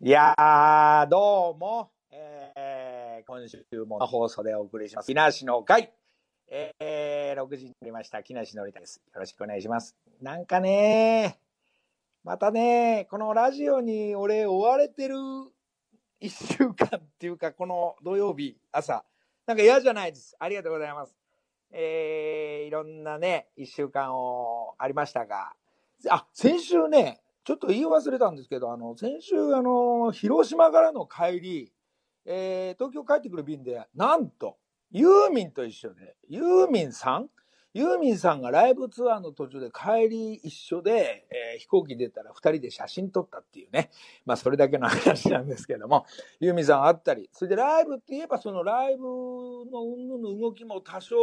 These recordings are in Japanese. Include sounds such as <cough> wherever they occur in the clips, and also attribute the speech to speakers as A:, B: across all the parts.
A: いやー、どうも、えー、今週も放送でお送りします。木梨の会、えー、6時になりました。木梨のりたです。よろしくお願いします。なんかねまたねこのラジオに俺追われてる一週間っていうか、この土曜日朝、なんか嫌じゃないです。ありがとうございます。えー、いろんなね、一週間をありましたが、あ、先週ね、ちょっと言い忘れたんですけど、あの、先週、あの、広島からの帰り、えー、東京帰ってくる便で、なんと、ユーミンと一緒で、ユーミンさん？ユーミンさんがライブツアーの途中で帰り一緒で、えー、飛行機出たら二人で写真撮ったっていうね。まあそれだけの話なんですけども、ユーミンさんあったり、それでライブって言えばそのライブの云々の動きも多少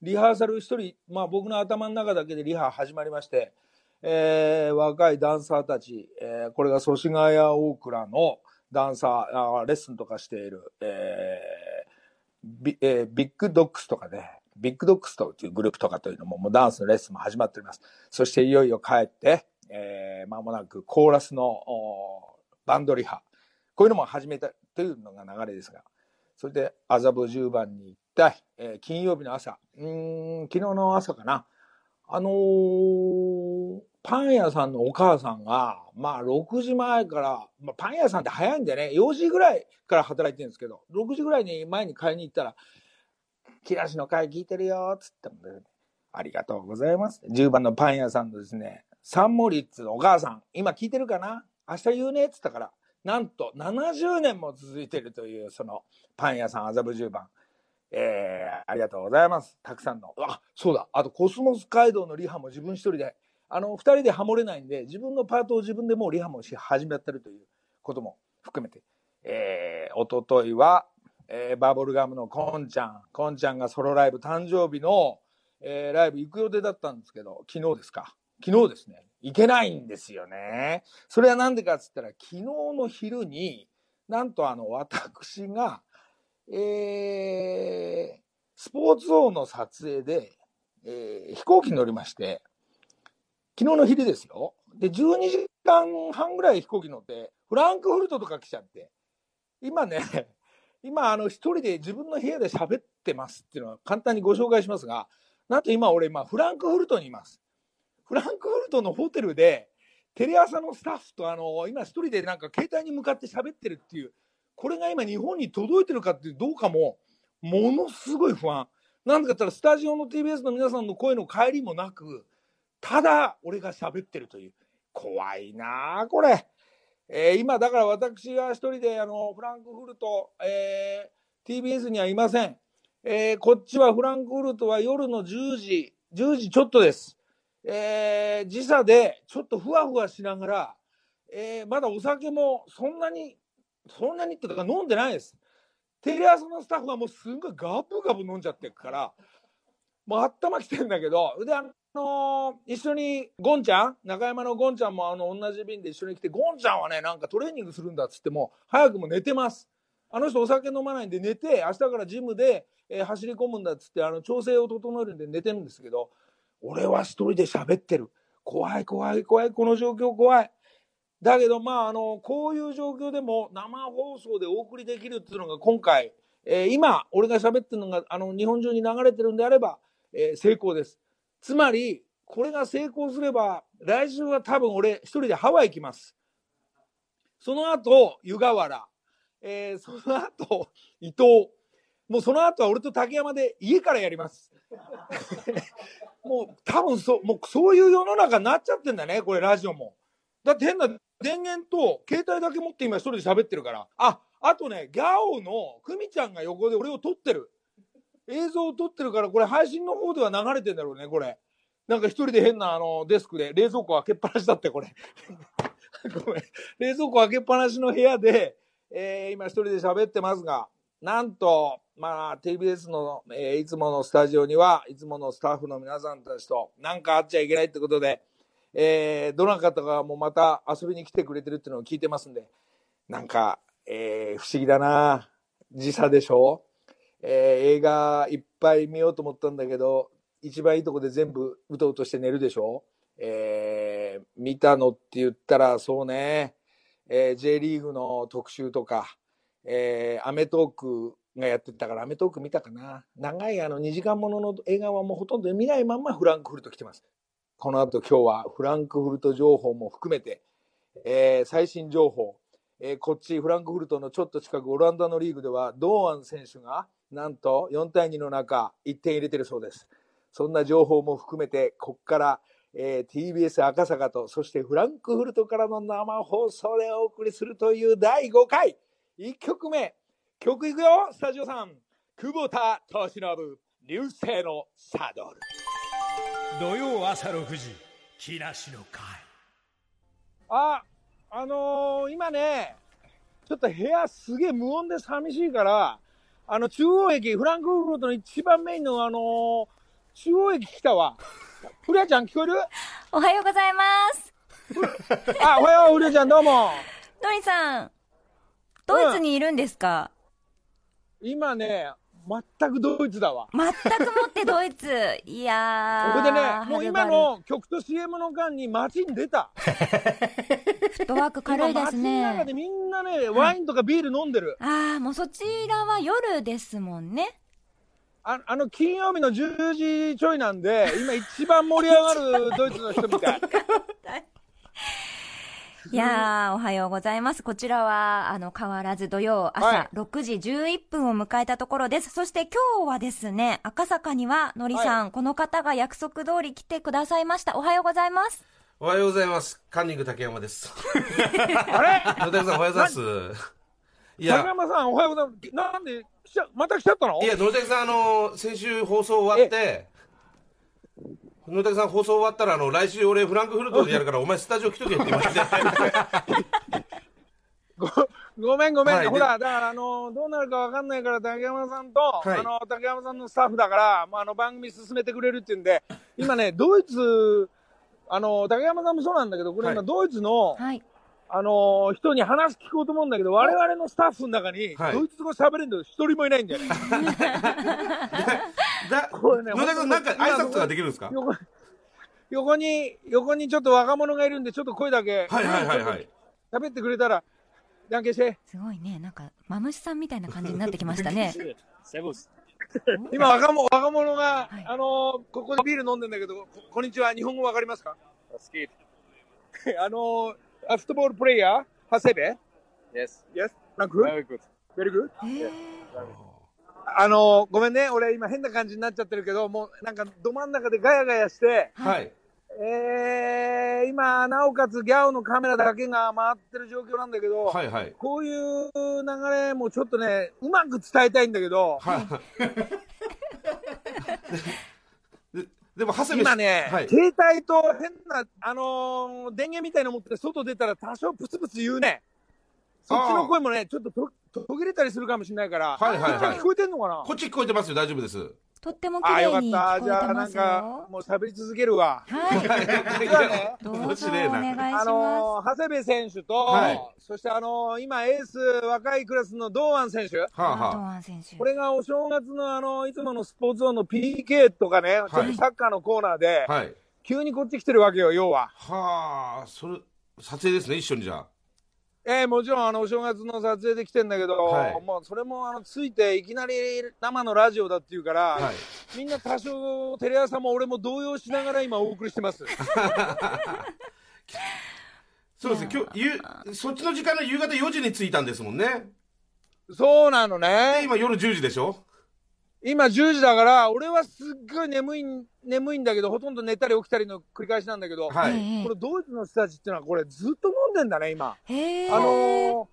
A: リハーサル一人、まあ僕の頭の中だけでリハ始まりまして、えー、若いダンサーたち、えー、これが祖師ヶ谷大倉のダンサー、あレッスンとかしている、えービえー、ビッグドッグスとかね、ビッグドッグスというグループとかというのも、もうダンスのレッスンも始まっております。そしていよいよ帰って、えー、間もなくコーラスのバンドリハ。こういうのも始めたというのが流れですが、それで麻布十番に行った、えー、金曜日の朝、うん、昨日の朝かな。あのー、パン屋さんのお母さんが、まあ6時前から、まあ、パン屋さんって早いんでね、4時ぐらいから働いてるんですけど、6時ぐらいに前に買いに行ったら、木梨の会聞いてるよ、つっても、ありがとうございます。10番のパン屋さんのですね、サンモリッツのお母さん、今聞いてるかな？明日言うね、っつったから、なんと70年も続いてるという、そのパン屋さん麻布10番。えー、ありがとうございます。たくさんの。あ、そうだ。あと、コスモス街道のリハも自分一人で、あの、二人でハモれないんで、自分のパートを自分でもうリハもし始めてるということも含めて、えー、おとといは、えー、バブルガムのコンちゃん、コンちゃんがソロライブ誕生日の、えー、ライブ行く予定だったんですけど、昨日ですか。昨日ですね。行けないんですよね。それはなんでかっつったら、昨日の昼に、なんとあの、私が、えー、スポーツ王の撮影で、えー、飛行機に乗りまして、昨日の昼ですよ。で、12時間半ぐらい飛行機乗って、フランクフルトとか来ちゃって、今ね、<laughs> 今、あの、一人で自分の部屋で喋ってますっていうのは簡単にご紹介しますが、なんと今俺、今、フランクフルトにいます。フランクフルトのホテルで、テレ朝のスタッフと、あの、今一人でなんか携帯に向かって喋ってるっていう、これが今日本に届いてるかっていうどうかも、ものすごい不安。なんでかって言ったら、スタジオの TBS の皆さんの声の帰りもなく、ただ、俺が喋ってるという。怖いなあこれ。えー、今、だから私が一人で、あの、フランクフルト、えー、TBS にはいません。えー、こっちはフランクフルトは夜の10時、10時ちょっとです。えー、時差でちょっとふわふわしながら、えー、まだお酒もそんなに、そんなにってか飲んでないです。テレ朝のスタッフはもうすんごいガブガブ飲んじゃってるから、もう頭きてんだけど、で、あのー、一緒にゴンちゃん中山のゴンちゃんもあの同じ便で一緒に来てゴンちゃんはねなんかトレーニングするんだっつっても早くも寝てます。あの人お酒飲まないんで寝て明日からジムで、えー、走り込むんだっつってあの調整を整えるんで寝てるんですけど俺は一人で喋ってる。怖い怖い怖いこの状況怖い。だけどまああのこういう状況でも生放送でお送りできるっていうのが今回、えー、今俺が喋ってるのがあの日本中に流れてるんであれば、えー、成功です。つまり、これが成功すれば、来週は多分俺一人でハワイ行きます。その後、湯河原。えー、その後、伊東。もうその後は俺と竹山で家からやります。<laughs> もう多分そ、もうそういう世の中になっちゃってんだね、これラジオも。だって変な電源と携帯だけ持って今一人で喋ってるから。あ、あとね、ギャオの久美ちゃんが横で俺を撮ってる。映像を撮ってるから、これ配信の方では流れてんだろうね、これ。なんか一人で変なあのデスクで冷蔵庫開けっぱなしだって、これ。<laughs> ごめん。冷蔵庫開けっぱなしの部屋で、えー、今一人で喋ってますが、なんと、まあ、TBS の、えー、いつものスタジオには、いつものスタッフの皆さんたちと、なんかあっちゃいけないってことで、えー、どなたかがもうまた遊びに来てくれてるっていうのを聞いてますんで、なんか、えー、不思議だな時差でしょ？えー、映画いっぱい見ようと思ったんだけど、一番いいとこで全部うとうとして寝るでしょ？えー、見たのって言ったらそうね、えー J リーグの特集とか、えーアメトークがやってたから、アメトーク見たかな。長いあの2時間ものの映画はもうほとんど見ないまんまフランクフルト来てます。この後今日はフランクフルト情報も含めて、えー最新情報、えーこっちフランクフルトのちょっと近くオランダのリーグでは堂安選手がなんと4対2の中1点入れてるそうです。そんな情報も含めて、こっから、えー TBS 赤坂と、そしてフランクフルトからの生放送でお送りするという第5回、1曲目、曲いくよ、スタジオさん。久保田敏信、流星のサドル。
B: 土曜朝6時木梨の会
A: あ、あのー今ね、ちょっと部屋すげえ無音で寂しいから、あの、中央駅、フランクフルトの一番メインのあのー中央駅来たわ。フリアちゃん聞こえる？
C: おはようございます。<laughs>
A: あ、おはよう、フリアちゃんどうも。
C: のりさん、ドイツにいるんですか、
A: 今ね、全くドイツだわ。
C: 全くもってドイツ。<laughs> いやー。
A: これでね、もう今の曲と CM の間に街に出た。<laughs>
C: フットワーク軽いです
A: 今街の中で
C: ね。
A: みんなね、ワインとかビール飲んでる。
C: あー、もうそちらは夜ですもんね。
A: ああの、金曜日の10時ちょいなんで、今一番盛り上がるドイツの人みたい。<laughs>
C: いやー、おはようございます。こちらは、あの、変わらず土曜
A: はい
C: 朝6時11分を迎えたところです。そして今日はですね、赤坂にはのりさん、この方が約束通り来てくださいました。おはようございます。
D: おはようございます。カンニング竹山です。<laughs>
A: あれ？
D: 野田さんおはようございます。い
A: 竹
D: や、
A: 山さん、おはようございます。なんで、来ちゃ、また来ちゃったの？
D: いや、野田さん、あの、先週放送終わって、野田さん放送終わったら、あの、来週俺フランクフルトでやるから、お前スタジオ来とけって言われて。
A: ごごめんごめん、
D: はい
A: ほら、だから、あの、どうなるかわかんないから、竹山さんと、
D: はい
A: あの、竹山さんのスタッフだから、まあ、あの、番組進めてくれるっていうんで、今ね、ドイツ、あの、竹山さんもそうなんだけど、これ今、
D: はい
A: ドイツの、
C: はい。
A: あの、人に話聞こうと思うんだけど、我々のスタッフの中に、
D: はい
A: ドイツ語喋れるの一人もいないんだよね。<laughs>
D: だ
A: これね
D: 野田さん、なんか挨拶ができるんですか？
A: 横横に、横にちょっと若者がいるんで、ちょっと声だけ、
D: はいはいはいはい。
A: 喋ってくれたら、じゃんけんして。
C: すごいね。なんか、マムシさんみたいな感じになってきましたね。
A: 今若者、若者が、
C: はい
A: あのーここでビール飲んでんだけど、ここんにちは、日本語わかりますか？<laughs> あのー、あフットボールプレイヤーハセベ
E: Yes,
A: Yes? なんか good?
E: very good.
A: Very good? あのー、ごめんね、俺今変な感じになっちゃってるけど、もうなんかど真ん中でガヤガヤして、
D: はい。
A: えー、今、なおかつギャオのカメラだけが回ってる状況なんだけど、
D: はいはい。
A: こういう流れもちょっとね、うまく伝えたいんだけど、
D: はい。<laughs> ででも、長谷部
A: 今ね、
D: はい。
A: 携帯と変な、あのー電源みたいの持って外出たら多少プツプツ言うね。そっちの声もね、ちょっとと途切れたりするかもしれないから、
D: はいはいはい
A: こっち聞こえてんのかな？
D: こっち聞こえてますよ、大丈夫です。
C: とっても綺
A: ああ、よか
C: 麗に聞
A: った。じゃあ、
C: こえてます
A: なんか
C: よ、。
A: もう喋り続けるわ。
C: はい。<laughs>
A: 実はね、
C: どうぞ
D: 面
C: お願いします。
A: あのー長谷部選手と、
D: はい
A: そしてあのー今エース若いクラスの堂安選手、
D: はあ
C: 堂
D: は
C: 安選手。
A: これがお正月のあのいつものスポーツゾーンの PK とかね、ちょっとサッカーのコーナーで、
D: あ。はい。
A: 急にこっち来てるわけよ、要は。
D: はあ、それ、撮影ですね、一緒にじゃあ。
A: ええもちろんあのお正月の撮影で来てんだけど、
D: はい
A: もうそれもあのついていきなり生のラジオだっていうから、
D: はい。
A: みんな多少テレ朝も俺も動揺しながら今お送りしてます。<laughs>
D: そうですね、今日、ゆ、そっちの時間の夕方4時に着いたんですもんね。
A: そうなの
D: で、
A: ね。
D: 今夜10時でしょ？
A: 今10時だから、俺はすっごい眠いん、眠いんだけど、ほとんど寝たり起きたりの繰り返しなんだけど、
D: はい。
C: ええ
A: これドイツの人たちっていうのはこれずっと飲んでんだね、今。
C: へー
A: あのー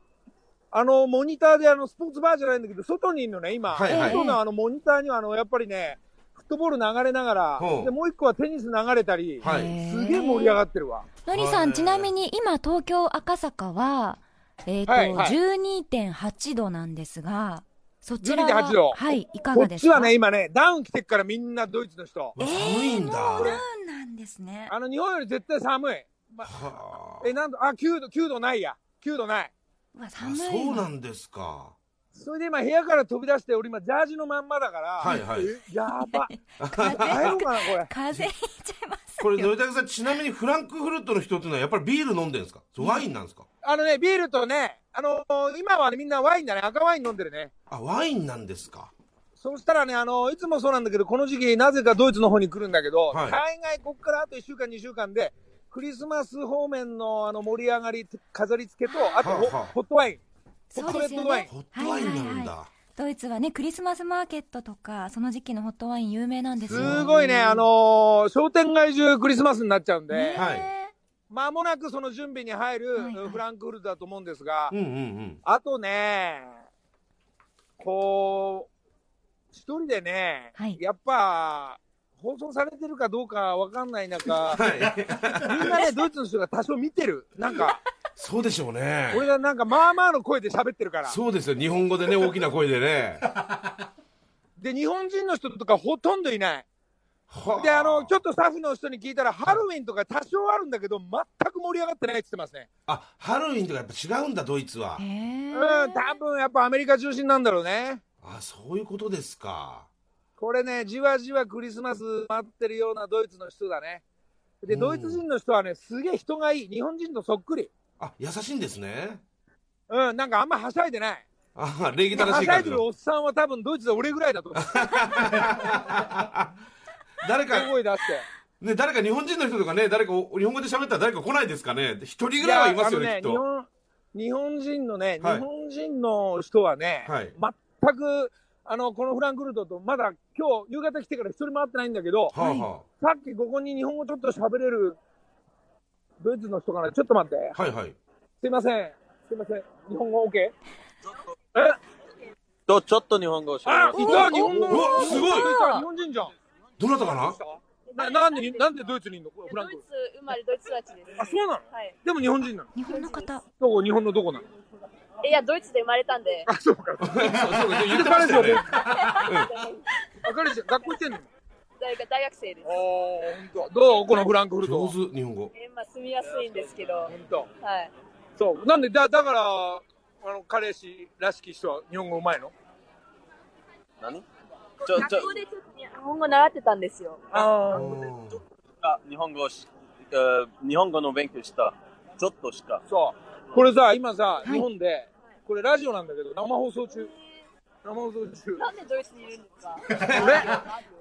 A: あの、モニターであの、スポーツバーじゃないんだけど、外にいるのね、今。
D: はいはい
A: 外のあの、モニターにはあの、やっぱりね、フットボール流れながら、で、もう一個はテニス流れたり、
D: はい。
C: へ
A: すげえ盛り上がってるわ。
C: のりさん、
D: はい
C: ちなみに今東京赤坂は、えっ、と、
A: はいはい
C: 12.8度なんですが、そちらは、
A: 12.8度
C: はい、いか
A: こ
C: がですか？
A: っちはね、今ね、ダウン着てっからみんなドイツの人。
D: 寒いんだ。
C: ダウンなんですね。
A: あの、日本より絶対寒い。ま
D: は
A: え、なんと、あ、9度、9度ないや。9度ない。
C: うわ、
D: あ、
C: 寒い。
D: そうなんですか。
A: それで今部屋から飛び出して、俺今ジャージのまんまだから、
D: はいはい
A: えやば。<laughs>
C: 風
A: 入ろうかな、これ。
C: 風邪ひいちゃいます
D: これ、野田さん、ちなみにフランクフルトの人っていうのはやっぱりビール飲んでるんですか？ワインなんですか？
A: あのね、ビールとね、あのー今はね、みんなワインだね、赤ワイン飲んでるね。
D: あ、ワインなんですか。
A: そうしたらね、あのーいつもそうなんだけど、この時期、なぜかドイツの方に来るんだけど、
D: はい。
A: 大概こっからあと1週間、2週間で、クリスマス方面のあの盛り上がり、飾り付けと、あとホ,、
D: はあ。はあ
A: ホットワイン。
C: そうですよ
A: ホットレッドワイン
C: ね
D: ホットワインなんだ。
C: ドイツはねクリスマスマーケットとかその時期のホットワイン有名なんですよ。
A: すごいね、あのー商店街中クリスマスになっちゃうんで、
C: ね
D: はい
A: まもなくその準備に入るフランクフルトだと思うんですが。あとね、こう、一人でね、
C: はい
A: やっぱ、放送されてるかどうかわかんない中、
D: はい。
A: みんなね、ドイツの人が多少見てる。なんか、
D: そうでしょうね。
A: 俺がなんかまあまあの声で喋ってるから。
D: そうですよ。日本語でね、大きな声でね。
A: で、日本人の人とかほとんどいない。
D: は
A: で、あの、ちょっとスタッフの人に聞いたら、ハロウィンとか多少あるんだけど、全く盛り上がってないって言ってますね。
D: あ、ハロウィンとかやっぱ違うんだ、ドイツは
A: うん、多分やっぱアメリカ中心なんだろうね。
D: あ、そういうことですか。
A: これね、じわじわクリスマス待ってるようなドイツの人だね。で、
D: うん
A: ドイツ人の人はね、すげえ人がいい。日本人とそっくり。
D: あ、優しいんですね。
A: うん、なんかあんまはしゃいでない。
D: あ、礼儀
A: はしゃい
D: 正しい感じの。
A: でるおっさんは多分ドイツで俺ぐらいだと思う。<laughs>
D: 誰か、
A: 大声出して。
D: ね、誰か日本人の人とかね、誰かお日本語で喋ったら誰か来ないですかね？一人ぐらいはいますよね、きっ
A: やあの
D: と。
A: 日本、日本人のね、
D: はい
A: 日本人の人はね、
D: はい
A: 全く、あの、このフランクフルトと、まだ今日夕方来てから一人も会ってないんだけど、
D: はあは
A: さっきここに日本語ちょっと喋れるドイツの人かな、ちょっと待って。
D: あ。はいはい。
A: すいません。すいません。日本語 OK? え？
E: と、ちょっと日本語を喋
A: あ、
E: ります
A: いた日本語
D: すごい
A: いた日本人じゃん。
D: どなたかな？
A: ななんで、なんでドイツにいんの？フランク
F: ドイツ生まれドイツ育ちです。
A: あ、そうなの？
F: はい。
A: でも日本人なの？
C: 日本の方
A: どこ日本のどこなの？
F: いや、ドイツで生まれたんで。
A: あ、そうか。<laughs>
D: そうそう、言ってましたよね。
A: あかりちゃん、学校行ってんの？
F: 大学大学生です
A: あ。あ、ほんと。どう？このフランクフルト。
D: 上手、日本語。
F: えまあ、住みやすいんですけど。
A: ほんと。
F: はい。
A: そう。なんで、だ、だから、あの、彼氏らしき人は日本語うまいの？
E: 何？ちょ、ちょ
F: 学、校で日本語習ってたんですよ。
A: あ
E: あ、日本語し、えー日本語の勉強した。ちょっとしか。
A: そう。これさ、今さ、
C: い
A: 日本で、これラジオなんだけど、生放送中。生放送中。
F: なんでドイツにいるんですか？
A: 俺あ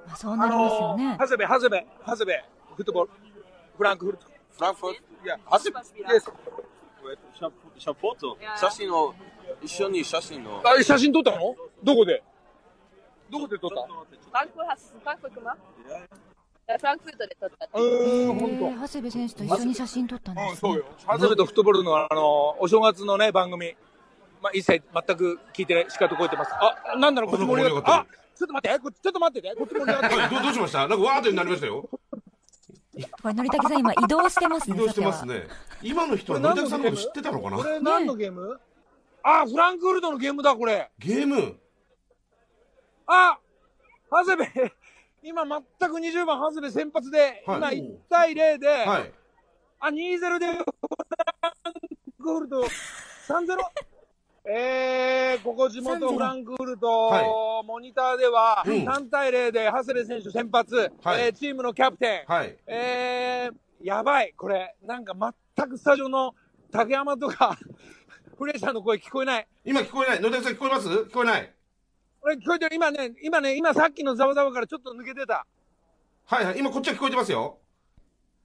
C: まあそうなりますよ
A: の
C: ね
A: ー、長谷部、長谷部、長谷部、フットボール、フランクフルト。
E: フランクフルト
A: いや、
E: はじめ、
A: です。
E: シャシャポート写真を、一緒に写真を。
A: あ、写真撮ったの？どこで？どこで撮った？
F: フランクフルト、フランクフルト吗いやフランクフルトで撮った
A: うん、ほんと。
C: へえ長谷部選手と一緒に写真撮ったんで
A: うん、
C: すね
A: そうよ。長谷部とフットボールの、あのー、お正月のね、番組。まあ、一切全く聞いてない、しかとこえてます。あ、なんだろう、こっち盛り上がって。あちょっと待って、こっちちょっと待ってね。こっち盛り上がって。
D: はい、どうどうしました？なんかわーってなりましたよ。
C: これのりたけさん今移動してますね
D: 移動してますね。今の人はのりたけさんのこと知ってたのかな？
A: これ何のゲーム？あ、フランクフルトのゲームだ、これ。
D: ゲーム。
A: あ長谷部、<laughs> 今全く20番長谷部先発で、
D: はい
A: 今1対0で、
D: はい。
A: あ、2-0で、フランクフルト3-0。<laughs> えー、ここ地元
C: 3-0
A: フランクフルト、
D: は
A: モニターでは
D: うん
A: 3対0で長谷部選手先発、
D: はい
A: えーチームのキャプテン、
D: はい。
A: えー、やばい、これ、なんか全くスタジオの竹山とか、<laughs> フレイさんの声聞こえない。
D: 今聞こえない。のりたけさん聞こえます？聞こえない。
A: これ聞こえてる？今ね、今ね、今さっきのざわざわからちょっと抜けてた。
D: はいはい。今こっちは聞こえてますよ。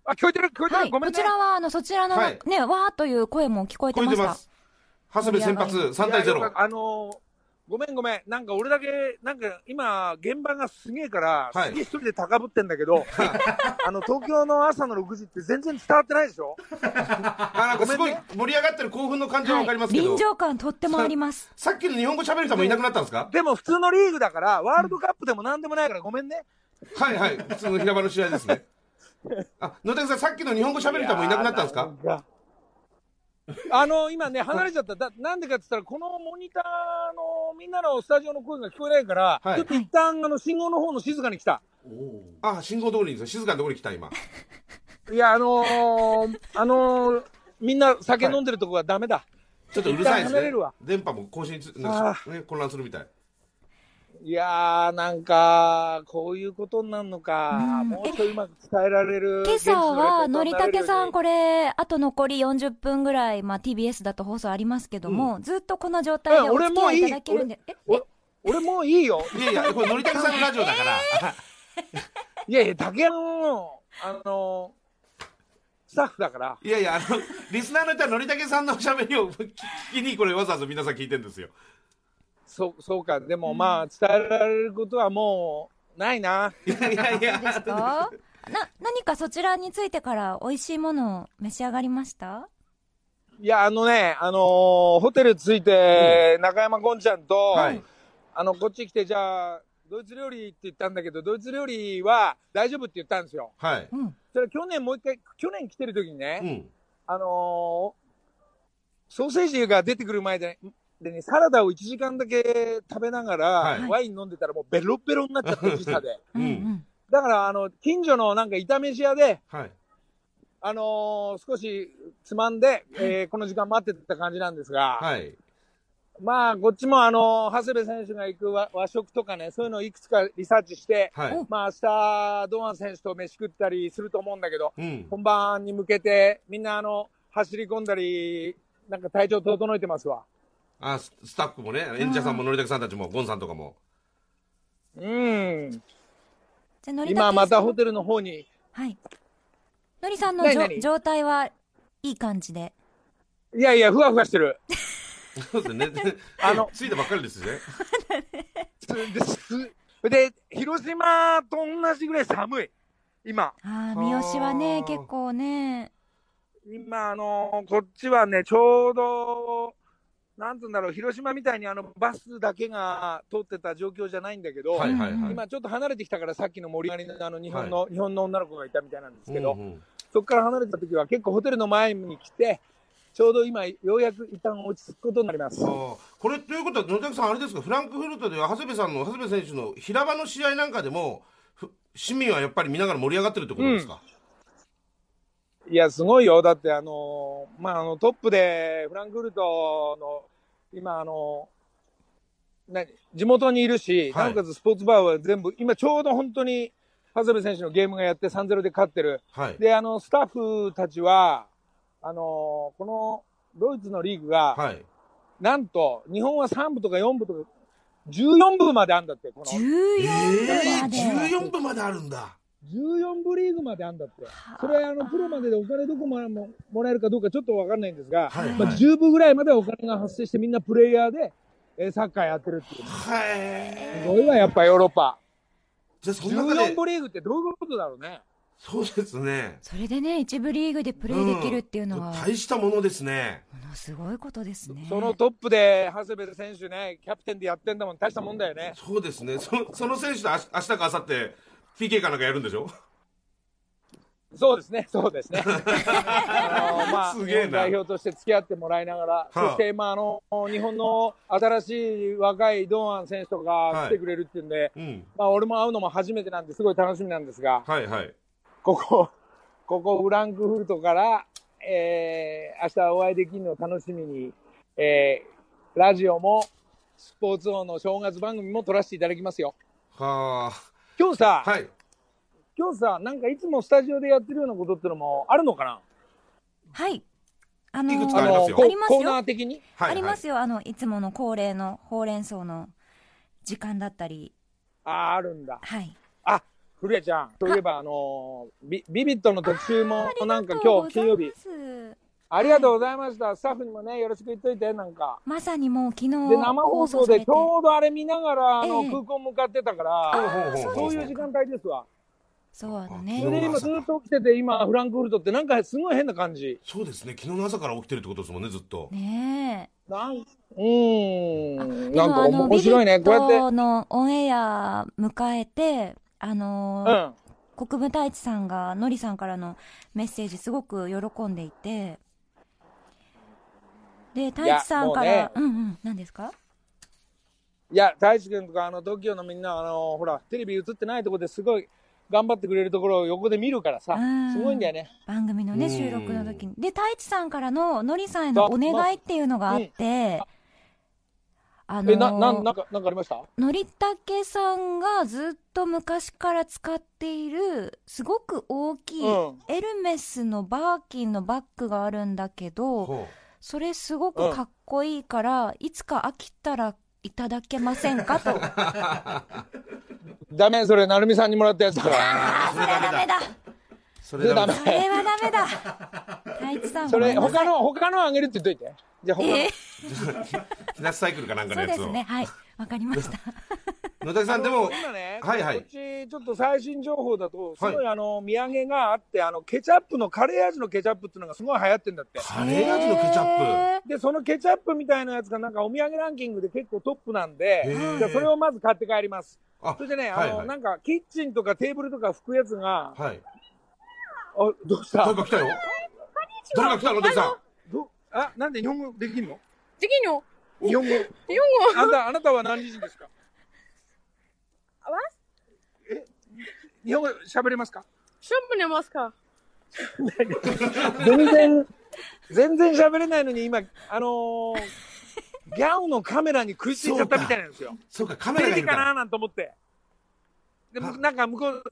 A: あ、聞こえてる？聞こえてる、
C: はい
A: ごめんね。
C: こちらはあのそちらの
D: はい
C: ねわーっという声も聞こえて
D: 聞こえ
C: ましてた
D: ます。長谷部先発3対0
A: いやよかっ。たあのーごめんごめん。なんか俺だけ、なんか今、現場がすげえから、
D: はい
A: すげえ一人で高ぶってんだけど、<laughs> あの、東京の朝の6時って全然伝わってないでしょ？<laughs>
D: あ、なんかすごい盛り上がってる興奮の感じはわかりますけど
C: 臨。場感とってもあります
D: さっきの日本語喋る人もいなくなったんですか？
A: でも普通のリーグだから、ワールドカップでもなんでもないからごめんね。
D: はいはい。普通の平場の試合ですね。あ、野田さん、さっきの日本語喋る人もいなくなったんですか？
A: かあの、今ね、離れちゃった。だなんでかって言ったら、このモニターのみんなのスタジオの声が聞こえないから、
D: はい
A: ちょっと一旦、あの、信号の方の静かに来た。
D: あ、信号通りに。静かなところに来た、今。
A: いや、あのー、あのー、みんな酒飲んでるとこがダメだ。
D: ちょっとうるさいですね。電波も更新つ、ね
A: あ、
D: 混乱するみたい。
A: いやー、なんか、こういうことになるのか。
C: うん
A: もうちょいうまく伝えられる。
C: 今朝は、のりたけさん、
A: こ
C: これ、あと残り40分ぐらい、まあ、TBS だと放送ありますけども、ずっとこの状態で
A: え
C: お付き合いい
A: 俺もういい
C: ただけるんで。え
A: 俺俺もういいよ。
D: いやいや、これ、のりたけさんのラジオだから。
A: いやいや、竹山の、あの、スタッフだから。
D: いやいや、あの、リスナーの人はのりたけさんの喋りを聞きに、これわざわざ皆さん聞いてるんですよ。
A: そう、<laughs> そうか。でもまあ、伝えられることはもう、ないな。
D: いやいやいや。
C: ですかな、何かそちらについてから美味しいものを召し上がりました？
A: いや、あのね、あのーホテル着いて、中山ゴンちゃんと、
D: はい。
A: あの、こっち来て、じゃあ、ドイツ料理って言ったんだけど、ドイツ料理は大丈夫って言ったんですよ。
D: はい。
C: うん。
A: それ去年もう一回、去年来てる時にね、
D: うん。
A: あのーソーセージが出てくる前で、でね、サラダを1時間だけ食べながら、
D: はい
A: ワイン飲んでたらもうベロベロになっちゃって、時差で。
C: うんうん。
A: だから、あの、近所のなんか炒飯屋で、
D: はい。
A: あのー少しつまんで、えーこの時間待ってた感じなんですが、
D: はい。
A: まあ、こっちもあのー長谷部選手が行く和和食とかね、そういうのをいくつかリサーチして、
D: はい。
A: まあ、明日、堂安選手と飯食ったりすると思うんだけど、
D: うん。
A: 本番に向けて、みんなあの、走り込んだり、なんか体調整えてますわ。
D: あ、ススタッフもね、演者さんものりたけさんたちも、ゴンさんとかも。
A: うん。
C: じゃあ、のりたけ
A: 今
C: さん
A: またホテルの方に、
C: はい。のりさんのじょ状態はいい感じで。
A: いやいや、ふわふわしてる。
D: そうですね。
A: あの
D: ついたばっかりですね。<laughs>
A: ですで、広島と同じぐらい寒い。今。
C: ああ、三好はね、結構ね。
A: 今、あのこっちはね、ちょうど、なんつうんだろう、広島みたいにあの、バスだけが通ってた状況じゃないんだけど、
D: はいはいはい。
A: 今ちょっと離れてきたから、さっきの盛り上がりのあの、日本の、日本の女の子がいたみたいなんですけど、
D: うんうん
A: そこから離れた時は結構ホテルの前に来て、ちょうど今、ようやく一旦落ち着くことになります。
D: これということは、野崎さん、あれですか、フランクフルトでは長谷部さんの、長谷部選手の平場の試合なんかでも、ふ市民はやっぱり見ながら盛り上がってるってことですか、
A: いや、すごいよ。だって、あのまあ、あの、トップで、フランクフルトの、今、あの何、地元にいるし、
D: はい
A: なおかつスポーツバーは全部、今ちょうど本当に、長谷部選手のゲームがやって3-0で勝ってる。
D: はい。
A: で、あの、スタッフたちは、あのこの、ドイツのリーグが、
D: はい。
A: なんと、日本は3部とか4部とか、14部まであんだって、この。
C: 14
D: え
C: まで。
D: ー、14分まであるんだ。
A: 14部リーグまであんだって。それはあの、プロまででお金どこまでももらえるかどうかちょっとわかんないんですが、
D: はいはい
A: まあ、10部ぐらいまでお金が発生してみんなプレイヤーで、えーサッカーやってるっていう。
D: はい。
A: すごいわ、やっぱヨーロッパ。
D: じゃあ、その中
A: 14
D: で、
A: 部リーグってどういうことだろうね。
D: そうですね。
C: それでね、一部リーグでプレーできるっていうのは、
D: ん大したものですね。
C: ものすごいことですね。
A: そのトップで、長谷部選手ね、キャプテンでやってんだもん、大したもんだよね。
D: そうですね。そのその選手と明日か明後日 PK かなんかやるんでしょ？
A: そうですね、そうですね。<laughs> あのまあ、
D: すげえな
A: 代表として付き合ってもらいながら、
D: はあ
A: そして、まあ、あの、日本の新しい若い堂安選手とか来てくれるっていうんで、
D: うん。
A: まあ、俺も会うのも初めてなんですごい楽しみなんですが、
D: はいはい。
A: ここ、ここフランクフルトから、えー、明日お会いできるのを楽しみに、えー、ラジオも、スポーツ王の正月番組も撮らせていただきますよ。
D: は
A: 今日さ、
D: あ。はい。
A: 今日さ、なんかいつもスタジオでやってるようなことってのもあるのかな？
C: はい。あの
D: いくつ
A: あ
D: かありますよ
C: ありますよ
A: コーナー的に？
D: はい、
C: ありますよ。あの、いつもの恒例のほうれん草の時間だったり。
A: ああ、あるんだ。
C: はい。
A: あ、古谷ちゃん、といえば、あのービ、ビビットの特集も、なんか今日金曜日、ありがとうございました。スタッフにもね、よろしく言っといて、なんか。
C: まさにもう昨日
A: で、生放送でちょうどあれ見ながら、あの、
C: ええ
A: 空港向かってたから、そういう時間帯ですわ。
C: そうあの
A: そ
C: ね
A: れで今ずっと起きてて、今、フランクフルトってなんかすごい変な感じ。
D: そうですね。昨日の朝から起きてるってことですもんね、ずっと。
C: ね
A: なん、うん、なんか面白いね。こうやって、
C: トのオンエア迎えてあのー
A: うん。
C: 国分太一さんがのりさんからのメッセージすごく喜んでいてで太一さんから、
A: いや
C: うんうん何ですか？
A: いや、大地君とか、あの、TOKIO のみんな、あの、ほら、テレビ映ってないとこですごい頑張ってくれるところを横で見るからさ
C: うん、
A: すごいんだよね。
C: 番組のね
D: うん。
C: 収録の時に。で太一さんからののりさんへのお願いっていうのがあって、あの
A: え、な、な、なんか、なんかありました？
C: のりたけさんがずっと昔から使っている、すごく大きい
A: うん。
C: エルメスのバーキンのバッグがあるんだけど、
D: ほ
C: それすごくかっこいいから、いつか飽きたらいただけませんか？と。
A: ダメ、それ、なるみさんにもらったやつだから。
C: あー、それはダメだ。
D: それダメだ
C: それはダメだ。太一さん、
A: それ、他の、他のあげるって言っといて。じゃあ、他の。
C: え
D: 木梨 <laughs> サイクルかなんかのやつを
C: そうですね。はい。わかりました。
D: 野崎さんでも
A: 今ね、
D: はいはい。
A: こっちちょっと最新情報だと、すごいあの、土産があって、あの、ケチャップのカレー味のケチャップっていうのがすごい流行ってんだって。
D: カレー味のケチャップ？
A: で、そのケチャップみたいなやつがなんかお土産ランキングで結構トップなんでじゃあそれをまず買って帰ります。
D: あ
A: それでね、あの、
D: はい。はい
A: なんかキッチンとかテーブルとか拭くやつが、
D: はい。
A: あ、どうした？
D: 誰か来たよ。誰か来た野崎さん。
A: どあ、なんで日本語できんの？
F: できんよ。
A: 日本語。
F: 日本語。
A: あなた、あなたは何人ですか？
F: あわ？
A: え、日本語喋れますか？
F: シャンプー寝ますか？<laughs>
A: 全然、全然喋れないのに今、あのー、ギャオのカメラに食いついちゃったみたいなんですよ。
D: そうか。カメ
A: テ
D: ラがいるか
A: ななんて思って。でも、なんか向こう、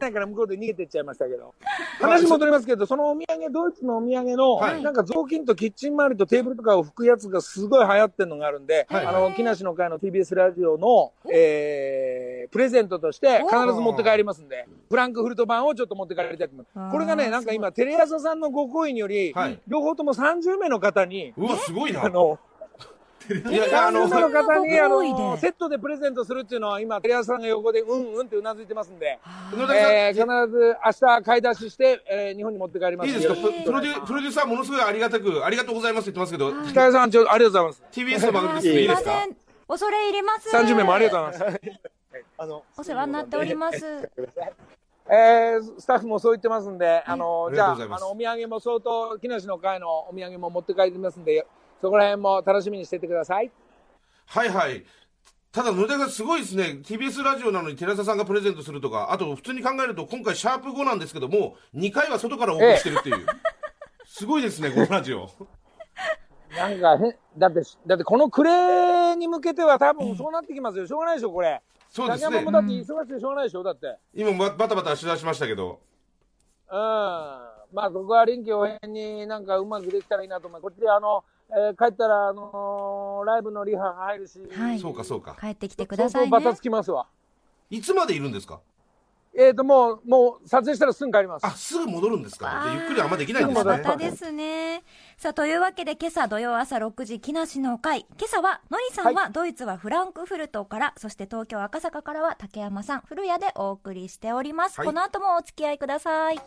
A: ないから向こうで逃げてっちゃいましたけど。話戻りますけど、そのお土産、ドイツのお土産の、
D: はい。
A: なんか雑巾とキッチン周りとテーブルとかを拭くやつがすごい流行ってるのがあるんで、
D: はい。
A: あの、木梨の会の TBS ラジオの、えー、プレゼントとして必ず持って帰りますんで、フランクフルト版をちょっと持って帰りたいと思います。これがね、なんか今、テレ朝さんのご好意により、
D: はい。
A: 両方とも30名の方に、
D: うわすごいな。
A: あの、
D: いやいやあの
A: 30名の方に、あの、
C: で
A: セットでプレゼントするっていうのは今、テレ朝さんが横でうんうんってうなずいてますんで、えー、必ず明日買い出しして、えー、日本に持って帰ります
D: いいですか？プロデュプロデューサーものすごいありがたくありがとうございますって言ってますけど
A: 北谷さん、ちょありがとうございます。
D: TBS の番組です
C: すい
D: いいですか？
C: 恐れ入ります。
A: 30名もありがとうございます。あの、
C: お世話になっております。
A: えー、スタッフもそう言ってますんで、あの、じゃあ、あの、お土産も相当、木梨の会のお土産も持って帰りますんで、そこら辺も楽しみにしててください。
D: はいはいただ野崎さんすごいですね TBS ラジオなのに寺田さんがプレゼントするとかあと普通に考えると今回シャープ5なんですけども2回は外からオープンしてるっていう、<laughs> すごいですねこのラジオ
A: なんかへん、だって、だってこの暮れに向けては多分そうなってきますよ。しょうがないでしょ、これ。
D: そうですね
A: 竹山もだって忙しくてしょうがないでしょ、だって。うん。
D: 今ババタバタ取材しましたけど
A: まあ、ここは臨機応変になんかうまくできたらいいなと思います。こっちであの、えー帰ったら、あのーライブのリハ入るし、
C: はい。
D: そうかそうか
C: 帰ってきてくださいね
A: 相当バタ。つきますわ。
D: いつまでいるんですか？
A: えっ、と、もう、もう、撮影したらすぐ帰ります。
D: あすぐ戻るんですか？ゆっくりあんまできないんですね
C: バタですね。さあ、というわけで今朝土曜朝6時、木梨の会。今朝は、のりさんはドイツはフランクフルトから、そして東京赤坂からは竹山さん、古谷でお送りしております。
D: はい
C: この後もお付き合いください。